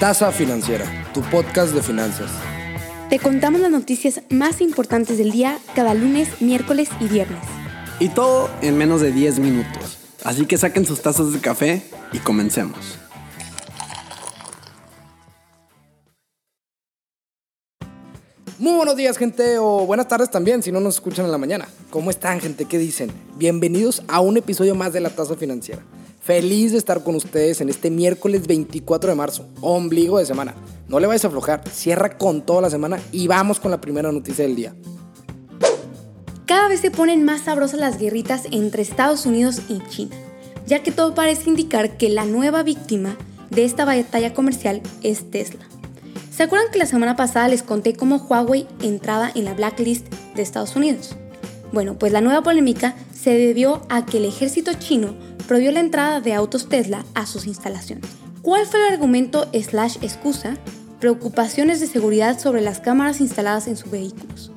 Tasa Financiera, tu podcast de finanzas. Te contamos las noticias más importantes del día cada lunes, miércoles y viernes. Y todo en menos de 10 minutos. Así que saquen sus tazas de café y comencemos. Muy buenos días, gente, o buenas tardes también, si no nos escuchan en la mañana. ¿Cómo están, gente? ¿Qué dicen? Bienvenidos a un episodio más de La Tasa Financiera. Feliz de estar con ustedes en este miércoles 24 de marzo, ombligo de semana. No le vayas a aflojar, cierra con toda la semana y vamos con la primera noticia del día. Cada vez se ponen más sabrosas las guerritas entre Estados Unidos y China, ya que todo parece indicar que la nueva víctima de esta batalla comercial es Tesla. ¿Se acuerdan que la semana pasada les conté cómo Huawei entraba en la blacklist de Estados Unidos? Bueno, pues la nueva polémica se debió a que el ejército chino prohibió la entrada de autos Tesla a sus instalaciones. ¿Cuál fue el argumento slash excusa? Preocupaciones de seguridad sobre las cámaras instaladas en sus vehículos.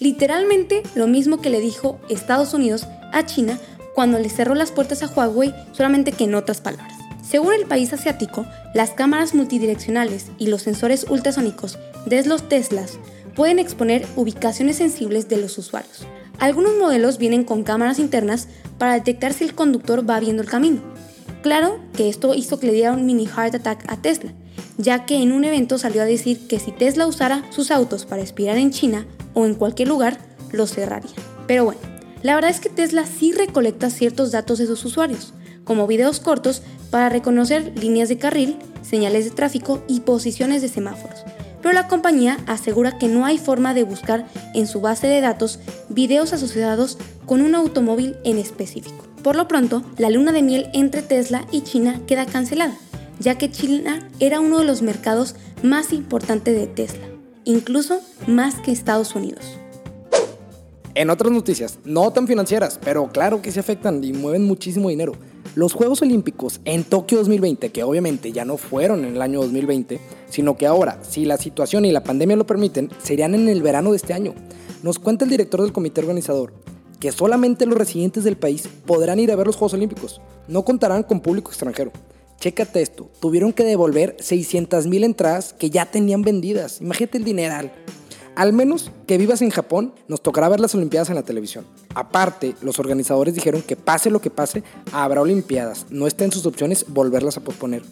Literalmente lo mismo que le dijo Estados Unidos a China cuando le cerró las puertas a Huawei, solamente que en otras palabras. Según el país asiático, las cámaras multidireccionales y los sensores ultrasónicos de los Teslas pueden exponer ubicaciones sensibles de los usuarios. Algunos modelos vienen con cámaras internas para detectar si el conductor va viendo el camino. Claro que esto hizo que le diera un mini heart attack a Tesla, ya que en un evento salió a decir que si Tesla usara sus autos para espiar en China o en cualquier lugar, los cerraría. Pero bueno, la verdad es que Tesla sí recolecta ciertos datos de sus usuarios, como videos cortos para reconocer líneas de carril, señales de tráfico y posiciones de semáforos pero la compañía asegura que no hay forma de buscar en su base de datos videos asociados con un automóvil en específico. Por lo pronto, la luna de miel entre Tesla y China queda cancelada, ya que China era uno de los mercados más importantes de Tesla, incluso más que Estados Unidos. En otras noticias, no tan financieras, pero claro que se afectan y mueven muchísimo dinero. Los Juegos Olímpicos en Tokio 2020, que obviamente ya no fueron en el año 2020, sino que ahora, si la situación y la pandemia lo permiten, serían en el verano de este año. Nos cuenta el director del comité organizador que solamente los residentes del país podrán ir a ver los Juegos Olímpicos. No contarán con público extranjero. Chécate esto, tuvieron que devolver 600 mil entradas que ya tenían vendidas. Imagínate el dineral. Al menos que vivas en Japón, nos tocará ver las Olimpiadas en la televisión. Aparte, los organizadores dijeron que pase lo que pase, habrá Olimpiadas. No está en sus opciones volverlas a posponer.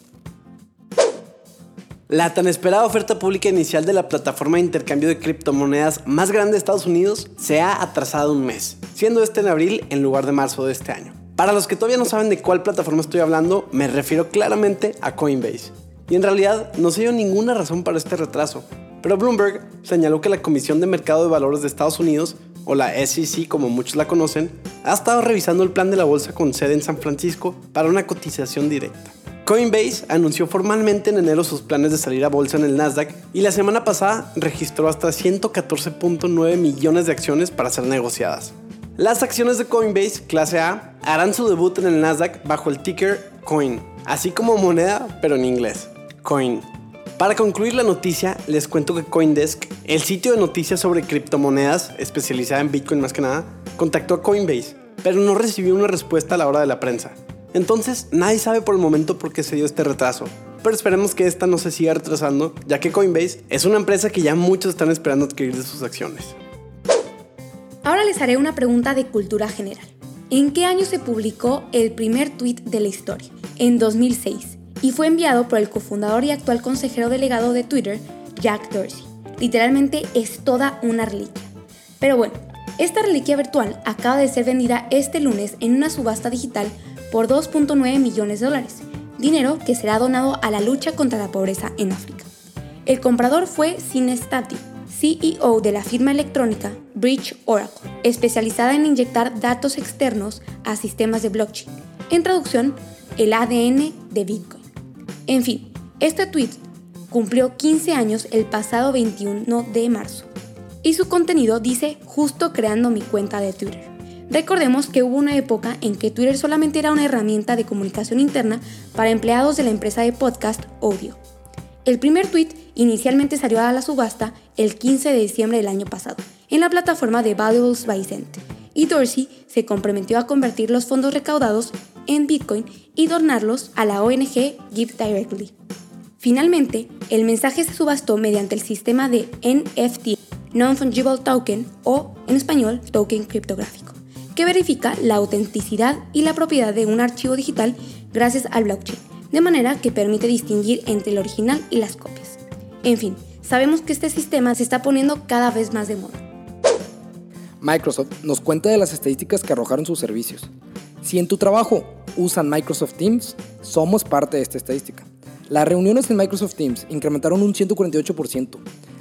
La tan esperada oferta pública inicial de la plataforma de intercambio de criptomonedas más grande de Estados Unidos se ha atrasado un mes, siendo este en abril en lugar de marzo de este año. Para los que todavía no saben de cuál plataforma estoy hablando, me refiero claramente a Coinbase. Y en realidad no se dio ninguna razón para este retraso, pero Bloomberg señaló que la Comisión de Mercado de Valores de Estados Unidos, o la SEC como muchos la conocen, ha estado revisando el plan de la bolsa con sede en San Francisco para una cotización directa. Coinbase anunció formalmente en enero sus planes de salir a bolsa en el Nasdaq y la semana pasada registró hasta 114.9 millones de acciones para ser negociadas. Las acciones de Coinbase clase A harán su debut en el Nasdaq bajo el ticker Coin, así como moneda pero en inglés, Coin. Para concluir la noticia, les cuento que Coindesk, el sitio de noticias sobre criptomonedas especializada en Bitcoin más que nada, contactó a Coinbase, pero no recibió una respuesta a la hora de la prensa. Entonces, nadie sabe por el momento por qué se dio este retraso, pero esperemos que esta no se siga retrasando, ya que Coinbase es una empresa que ya muchos están esperando adquirir de sus acciones. Ahora les haré una pregunta de cultura general. ¿En qué año se publicó el primer tweet de la historia? En 2006 y fue enviado por el cofundador y actual consejero delegado de Twitter, Jack Dorsey. Literalmente es toda una reliquia. Pero bueno, esta reliquia virtual acaba de ser vendida este lunes en una subasta digital por 2.9 millones de dólares, dinero que será donado a la lucha contra la pobreza en África. El comprador fue Cinestati, CEO de la firma electrónica Bridge Oracle, especializada en inyectar datos externos a sistemas de blockchain, en traducción, el ADN de Bitcoin. En fin, este tweet cumplió 15 años el pasado 21 de marzo y su contenido dice justo creando mi cuenta de Twitter. Recordemos que hubo una época en que Twitter solamente era una herramienta de comunicación interna para empleados de la empresa de podcast Audio. El primer tweet inicialmente salió a la subasta el 15 de diciembre del año pasado en la plataforma de Valuables by Cent y Dorsey se comprometió a convertir los fondos recaudados en Bitcoin y donarlos a la ONG Give Directly. Finalmente, el mensaje se subastó mediante el sistema de NFT, Non-Fungible Token o, en español, token criptográfico, que verifica la autenticidad y la propiedad de un archivo digital gracias al blockchain, de manera que permite distinguir entre el original y las copias. En fin, sabemos que este sistema se está poniendo cada vez más de moda. Microsoft nos cuenta de las estadísticas que arrojaron sus servicios. Si en tu trabajo usan Microsoft Teams, somos parte de esta estadística. Las reuniones en Microsoft Teams incrementaron un 148%.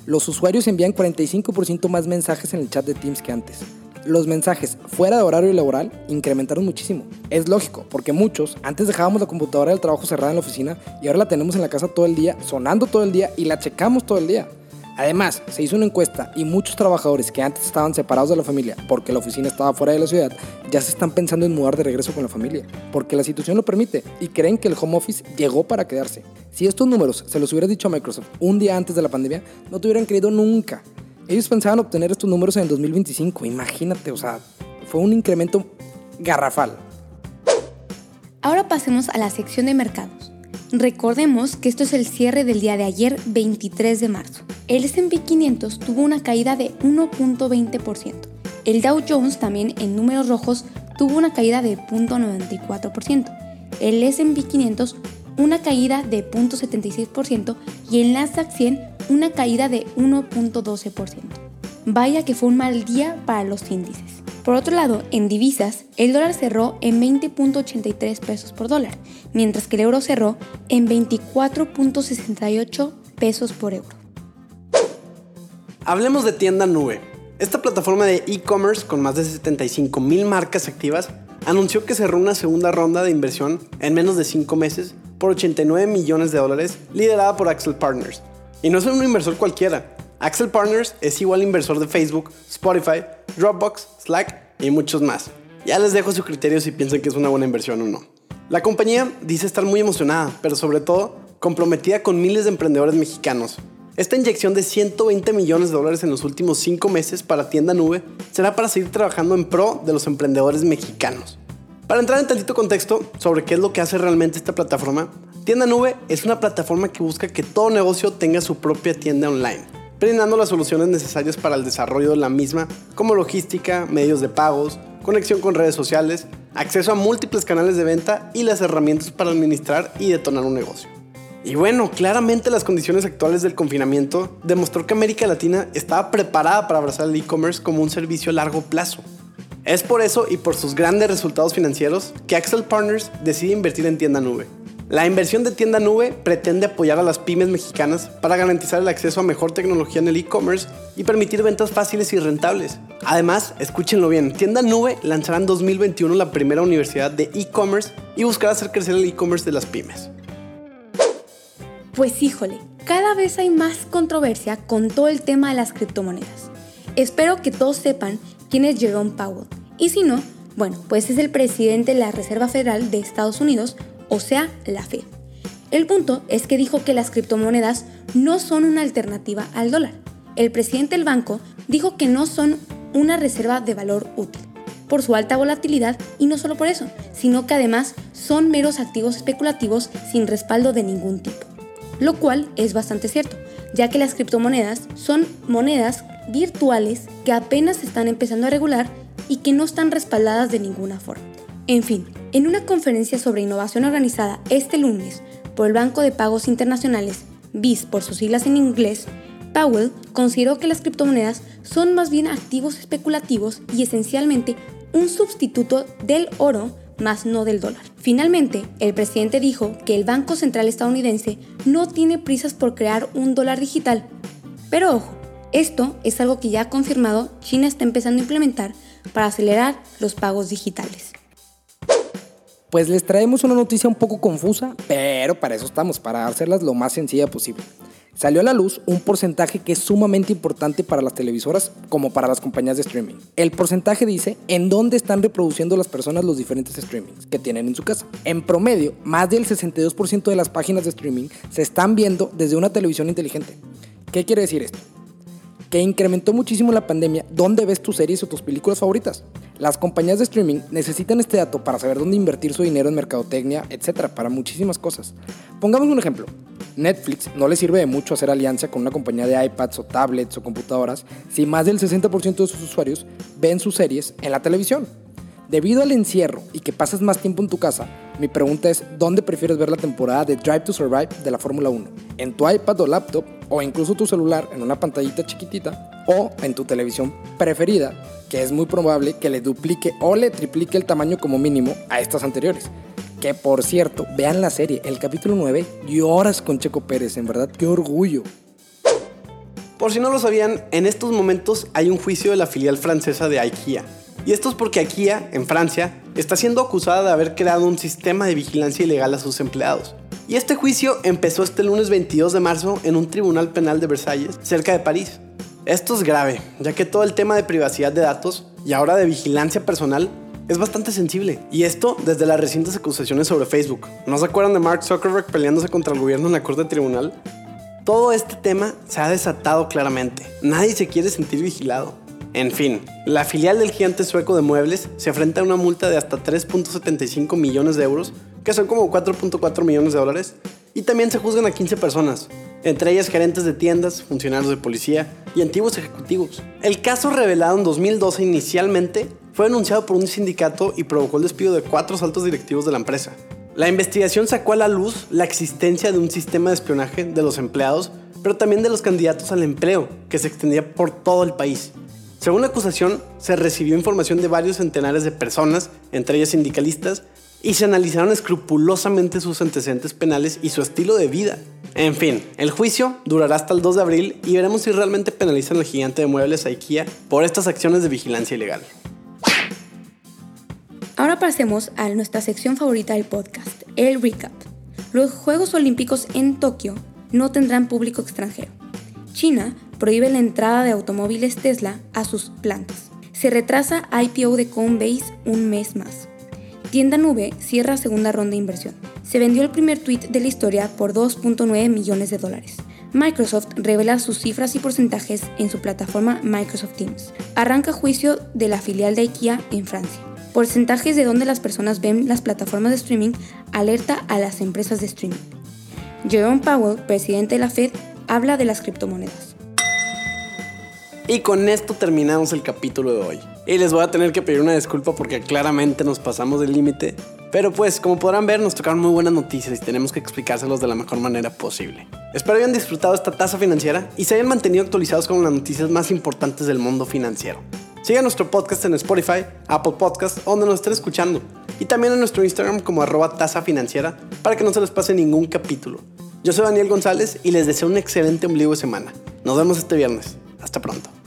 Los usuarios envían 45% más mensajes en el chat de Teams que antes. Los mensajes fuera de horario laboral incrementaron muchísimo. Es lógico, porque muchos antes dejábamos la computadora del trabajo cerrada en la oficina y ahora la tenemos en la casa todo el día, sonando todo el día y la checamos todo el día. Además, se hizo una encuesta y muchos trabajadores que antes estaban separados de la familia porque la oficina estaba fuera de la ciudad, ya se están pensando en mudar de regreso con la familia, porque la situación lo permite y creen que el home office llegó para quedarse. Si estos números se los hubiera dicho a Microsoft un día antes de la pandemia, no te hubieran creído nunca. Ellos pensaban obtener estos números en el 2025, imagínate, o sea, fue un incremento garrafal. Ahora pasemos a la sección de mercados. Recordemos que esto es el cierre del día de ayer, 23 de marzo. El S&P 500 tuvo una caída de 1.20%. El Dow Jones también en números rojos tuvo una caída de 0.94%. El S&P 500 una caída de 0.76% y el Nasdaq 100 una caída de 1.12%. Vaya que fue un mal día para los índices. Por otro lado, en divisas, el dólar cerró en 20.83 pesos por dólar, mientras que el euro cerró en 24.68 pesos por euro. Hablemos de tienda nube. Esta plataforma de e-commerce con más de 75 mil marcas activas anunció que cerró una segunda ronda de inversión en menos de 5 meses por 89 millones de dólares liderada por Axel Partners. Y no es un inversor cualquiera, Axel Partners es igual inversor de Facebook, Spotify, Dropbox, Slack y muchos más. Ya les dejo su criterio si piensan que es una buena inversión o no. La compañía dice estar muy emocionada, pero sobre todo comprometida con miles de emprendedores mexicanos. Esta inyección de 120 millones de dólares en los últimos 5 meses para Tienda Nube será para seguir trabajando en pro de los emprendedores mexicanos. Para entrar en tantito contexto sobre qué es lo que hace realmente esta plataforma, Tienda Nube es una plataforma que busca que todo negocio tenga su propia tienda online brindando las soluciones necesarias para el desarrollo de la misma, como logística, medios de pagos, conexión con redes sociales, acceso a múltiples canales de venta y las herramientas para administrar y detonar un negocio. Y bueno, claramente las condiciones actuales del confinamiento demostró que América Latina estaba preparada para abrazar el e-commerce como un servicio a largo plazo. Es por eso y por sus grandes resultados financieros que Axel Partners decide invertir en tienda nube la inversión de tienda nube pretende apoyar a las pymes mexicanas para garantizar el acceso a mejor tecnología en el e-commerce y permitir ventas fáciles y rentables. Además, escúchenlo bien, Tienda Nube lanzará en 2021 la primera universidad de e-commerce y buscará hacer crecer el e-commerce de las pymes. Pues híjole, cada vez hay más controversia con todo el tema de las criptomonedas. Espero que todos sepan quién es Jerome Powell. Y si no, bueno, pues es el presidente de la Reserva Federal de Estados Unidos o sea, la Fed. El punto es que dijo que las criptomonedas no son una alternativa al dólar. El presidente del banco dijo que no son una reserva de valor útil por su alta volatilidad y no solo por eso, sino que además son meros activos especulativos sin respaldo de ningún tipo. Lo cual es bastante cierto, ya que las criptomonedas son monedas virtuales que apenas están empezando a regular y que no están respaldadas de ninguna forma. En fin, en una conferencia sobre innovación organizada este lunes por el Banco de Pagos Internacionales, BIS por sus siglas en inglés, Powell consideró que las criptomonedas son más bien activos especulativos y esencialmente un sustituto del oro más no del dólar. Finalmente, el presidente dijo que el Banco Central estadounidense no tiene prisas por crear un dólar digital. Pero ojo, esto es algo que ya ha confirmado China está empezando a implementar para acelerar los pagos digitales. Pues les traemos una noticia un poco confusa, pero para eso estamos, para hacerlas lo más sencilla posible. Salió a la luz un porcentaje que es sumamente importante para las televisoras como para las compañías de streaming. El porcentaje dice en dónde están reproduciendo las personas los diferentes streamings que tienen en su casa. En promedio, más del 62% de las páginas de streaming se están viendo desde una televisión inteligente. ¿Qué quiere decir esto? que incrementó muchísimo la pandemia dónde ves tus series o tus películas favoritas. Las compañías de streaming necesitan este dato para saber dónde invertir su dinero en mercadotecnia, etcétera, para muchísimas cosas. Pongamos un ejemplo. Netflix no le sirve de mucho hacer alianza con una compañía de iPads o tablets o computadoras si más del 60% de sus usuarios ven sus series en la televisión. Debido al encierro y que pasas más tiempo en tu casa, mi pregunta es, ¿dónde prefieres ver la temporada de Drive to Survive de la Fórmula 1? ¿En tu iPad o laptop o incluso tu celular en una pantallita chiquitita o en tu televisión preferida, que es muy probable que le duplique o le triplique el tamaño como mínimo a estas anteriores? Que por cierto, vean la serie, el capítulo 9, lloras con Checo Pérez, en verdad, qué orgullo. Por si no lo sabían, en estos momentos hay un juicio de la filial francesa de IKEA y esto es porque IKEA, en Francia, está siendo acusada de haber creado un sistema de vigilancia ilegal a sus empleados. Y este juicio empezó este lunes 22 de marzo en un tribunal penal de Versalles, cerca de París. Esto es grave, ya que todo el tema de privacidad de datos y ahora de vigilancia personal es bastante sensible. Y esto desde las recientes acusaciones sobre Facebook. ¿No se acuerdan de Mark Zuckerberg peleándose contra el gobierno en la corte tribunal? Todo este tema se ha desatado claramente. Nadie se quiere sentir vigilado. En fin, la filial del gigante sueco de muebles se enfrenta a una multa de hasta 3.75 millones de euros, que son como 4.4 millones de dólares, y también se juzgan a 15 personas, entre ellas gerentes de tiendas, funcionarios de policía y antiguos ejecutivos. El caso revelado en 2012 inicialmente fue anunciado por un sindicato y provocó el despido de cuatro altos directivos de la empresa. La investigación sacó a la luz la existencia de un sistema de espionaje de los empleados, pero también de los candidatos al empleo, que se extendía por todo el país. Según la acusación, se recibió información de varios centenares de personas, entre ellas sindicalistas, y se analizaron escrupulosamente sus antecedentes penales y su estilo de vida. En fin, el juicio durará hasta el 2 de abril y veremos si realmente penalizan al gigante de muebles IKEA por estas acciones de vigilancia ilegal. Ahora pasemos a nuestra sección favorita del podcast, el recap. Los Juegos Olímpicos en Tokio no tendrán público extranjero. China prohíbe la entrada de automóviles Tesla a sus plantas. Se retrasa IPO de Coinbase un mes más. Tienda Nube cierra segunda ronda de inversión. Se vendió el primer tweet de la historia por 2.9 millones de dólares. Microsoft revela sus cifras y porcentajes en su plataforma Microsoft Teams. Arranca juicio de la filial de IKEA en Francia. Porcentajes de donde las personas ven las plataformas de streaming alerta a las empresas de streaming. Jerome Powell, presidente de la Fed, habla de las criptomonedas. Y con esto terminamos el capítulo de hoy. Y les voy a tener que pedir una disculpa porque claramente nos pasamos del límite. Pero pues, como podrán ver, nos tocaron muy buenas noticias y tenemos que explicárselos de la mejor manera posible. Espero hayan disfrutado esta tasa financiera y se hayan mantenido actualizados con las noticias más importantes del mundo financiero. Sigan nuestro podcast en Spotify, Apple Podcast, donde nos estén escuchando. Y también en nuestro Instagram como arroba tasa financiera para que no se les pase ningún capítulo. Yo soy Daniel González y les deseo un excelente ombligo de semana. Nos vemos este viernes. Hasta pronto.